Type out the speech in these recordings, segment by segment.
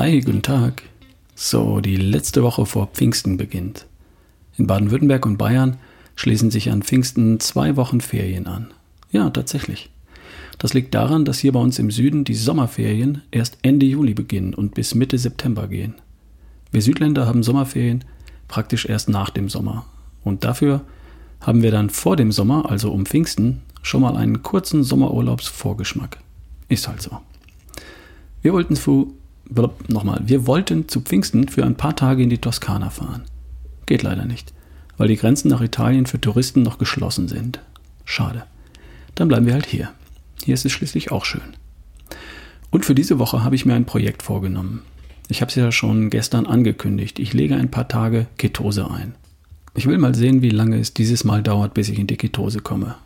Hi, guten Tag. So, die letzte Woche vor Pfingsten beginnt. In Baden-Württemberg und Bayern schließen sich an Pfingsten zwei Wochen Ferien an. Ja, tatsächlich. Das liegt daran, dass hier bei uns im Süden die Sommerferien erst Ende Juli beginnen und bis Mitte September gehen. Wir Südländer haben Sommerferien praktisch erst nach dem Sommer. Und dafür haben wir dann vor dem Sommer, also um Pfingsten, schon mal einen kurzen Sommerurlaubsvorgeschmack. Ist halt so. Wir wollten nochmal, wir wollten zu Pfingsten für ein paar Tage in die Toskana fahren. Geht leider nicht, weil die Grenzen nach Italien für Touristen noch geschlossen sind. Schade. Dann bleiben wir halt hier. Hier ist es schließlich auch schön. Und für diese Woche habe ich mir ein Projekt vorgenommen. Ich habe es ja schon gestern angekündigt. Ich lege ein paar Tage Ketose ein. Ich will mal sehen, wie lange es dieses Mal dauert, bis ich in die Ketose komme.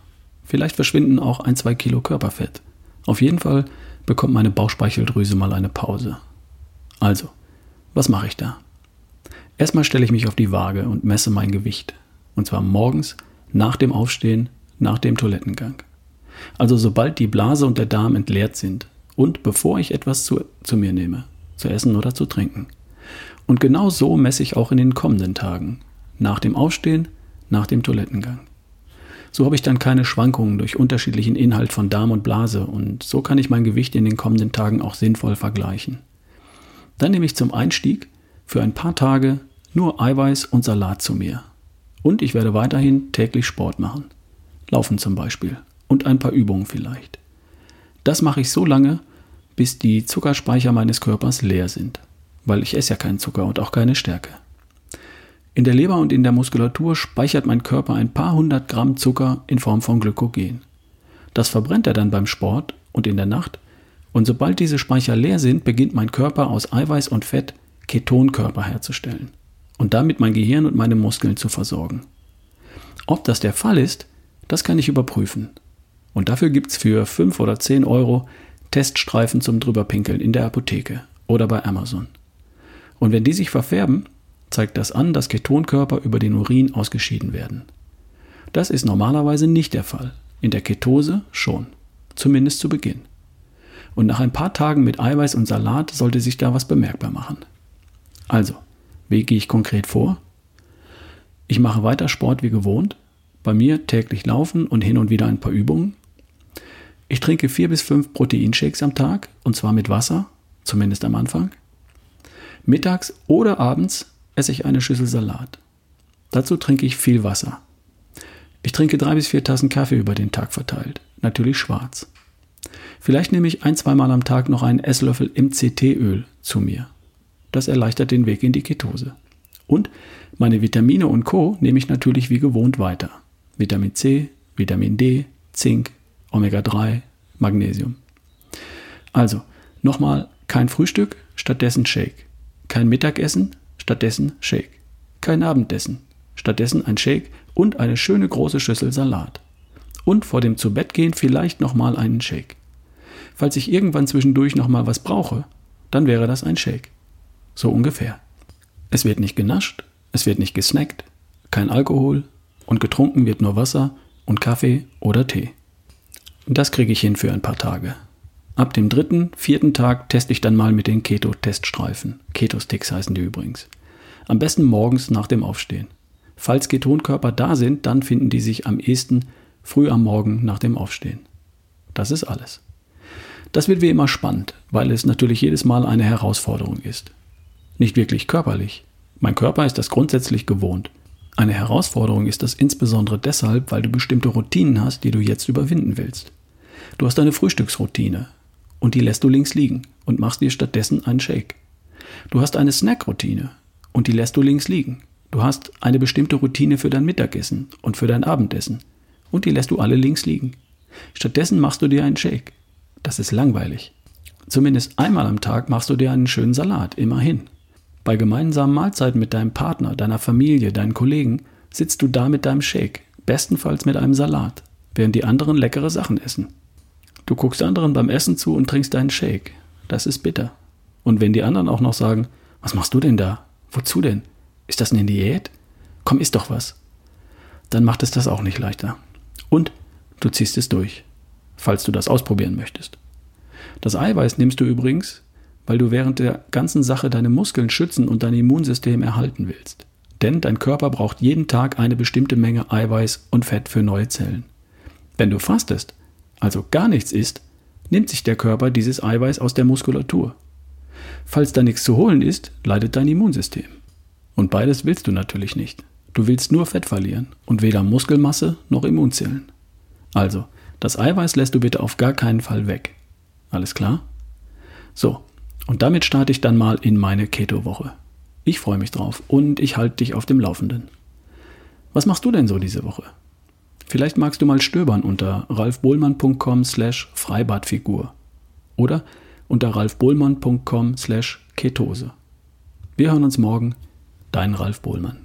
Vielleicht verschwinden auch ein, zwei Kilo Körperfett. Auf jeden Fall bekommt meine Bauchspeicheldrüse mal eine Pause. Also, was mache ich da? Erstmal stelle ich mich auf die Waage und messe mein Gewicht. Und zwar morgens, nach dem Aufstehen, nach dem Toilettengang. Also sobald die Blase und der Darm entleert sind und bevor ich etwas zu, zu mir nehme, zu essen oder zu trinken. Und genau so messe ich auch in den kommenden Tagen. Nach dem Aufstehen, nach dem Toilettengang. So habe ich dann keine Schwankungen durch unterschiedlichen Inhalt von Darm und Blase und so kann ich mein Gewicht in den kommenden Tagen auch sinnvoll vergleichen. Dann nehme ich zum Einstieg für ein paar Tage nur Eiweiß und Salat zu mir. Und ich werde weiterhin täglich Sport machen. Laufen zum Beispiel. Und ein paar Übungen vielleicht. Das mache ich so lange, bis die Zuckerspeicher meines Körpers leer sind. Weil ich esse ja keinen Zucker und auch keine Stärke. In der Leber und in der Muskulatur speichert mein Körper ein paar hundert Gramm Zucker in Form von Glykogen. Das verbrennt er dann beim Sport und in der Nacht und sobald diese Speicher leer sind, beginnt mein Körper aus Eiweiß und Fett Ketonkörper herzustellen und damit mein Gehirn und meine Muskeln zu versorgen. Ob das der Fall ist, das kann ich überprüfen. Und dafür gibt es für 5 oder 10 Euro Teststreifen zum Drüberpinkeln in der Apotheke oder bei Amazon. Und wenn die sich verfärben, zeigt das an, dass Ketonkörper über den Urin ausgeschieden werden. Das ist normalerweise nicht der Fall. In der Ketose schon. Zumindest zu Beginn. Und nach ein paar Tagen mit Eiweiß und Salat sollte sich da was bemerkbar machen. Also, wie gehe ich konkret vor? Ich mache weiter Sport wie gewohnt. Bei mir täglich laufen und hin und wieder ein paar Übungen. Ich trinke vier bis fünf Proteinshakes am Tag und zwar mit Wasser, zumindest am Anfang. Mittags oder abends esse ich eine Schüssel Salat. Dazu trinke ich viel Wasser. Ich trinke drei bis vier Tassen Kaffee über den Tag verteilt, natürlich schwarz. Vielleicht nehme ich ein, zweimal am Tag noch einen Esslöffel MCT-Öl zu mir. Das erleichtert den Weg in die Ketose. Und meine Vitamine und Co. nehme ich natürlich wie gewohnt weiter. Vitamin C, Vitamin D, Zink, Omega-3, Magnesium. Also, nochmal kein Frühstück, stattdessen Shake. Kein Mittagessen, stattdessen Shake. Kein Abendessen, stattdessen ein Shake und eine schöne große Schüssel Salat. Und vor dem Zubettgehen vielleicht nochmal einen Shake. Falls ich irgendwann zwischendurch nochmal was brauche, dann wäre das ein Shake. So ungefähr. Es wird nicht genascht, es wird nicht gesnackt, kein Alkohol und getrunken wird nur Wasser und Kaffee oder Tee. Das kriege ich hin für ein paar Tage. Ab dem dritten, vierten Tag teste ich dann mal mit den Keto-Teststreifen. Keto-Sticks heißen die übrigens. Am besten morgens nach dem Aufstehen. Falls Ketonkörper da sind, dann finden die sich am ehesten früh am Morgen nach dem Aufstehen. Das ist alles. Das wird wie immer spannend, weil es natürlich jedes Mal eine Herausforderung ist. Nicht wirklich körperlich. Mein Körper ist das grundsätzlich gewohnt. Eine Herausforderung ist das insbesondere deshalb, weil du bestimmte Routinen hast, die du jetzt überwinden willst. Du hast eine Frühstücksroutine, und die lässt du links liegen und machst dir stattdessen einen Shake. Du hast eine Snackroutine und die lässt du links liegen. Du hast eine bestimmte Routine für dein Mittagessen und für dein Abendessen und die lässt du alle links liegen. Stattdessen machst du dir einen Shake. Das ist langweilig. Zumindest einmal am Tag machst du dir einen schönen Salat, immerhin. Bei gemeinsamen Mahlzeiten mit deinem Partner, deiner Familie, deinen Kollegen sitzt du da mit deinem Shake, bestenfalls mit einem Salat, während die anderen leckere Sachen essen. Du guckst anderen beim Essen zu und trinkst deinen Shake. Das ist bitter. Und wenn die anderen auch noch sagen, was machst du denn da? Wozu denn? Ist das eine Diät? Komm, isst doch was. Dann macht es das auch nicht leichter. Und du ziehst es durch, falls du das ausprobieren möchtest. Das Eiweiß nimmst du übrigens, weil du während der ganzen Sache deine Muskeln schützen und dein Immunsystem erhalten willst. Denn dein Körper braucht jeden Tag eine bestimmte Menge Eiweiß und Fett für neue Zellen. Wenn du fastest, also gar nichts isst, nimmt sich der Körper dieses Eiweiß aus der Muskulatur. Falls da nichts zu holen ist, leidet dein Immunsystem. Und beides willst du natürlich nicht. Du willst nur Fett verlieren und weder Muskelmasse noch Immunzellen. Also, das Eiweiß lässt du bitte auf gar keinen Fall weg. Alles klar? So, und damit starte ich dann mal in meine Keto-Woche. Ich freue mich drauf und ich halte dich auf dem Laufenden. Was machst du denn so diese Woche? Vielleicht magst du mal stöbern unter ralfbohlmann.com slash Freibadfigur oder unter ralfbohlmann.com slash Ketose. Wir hören uns morgen. Dein Ralf Bohlmann.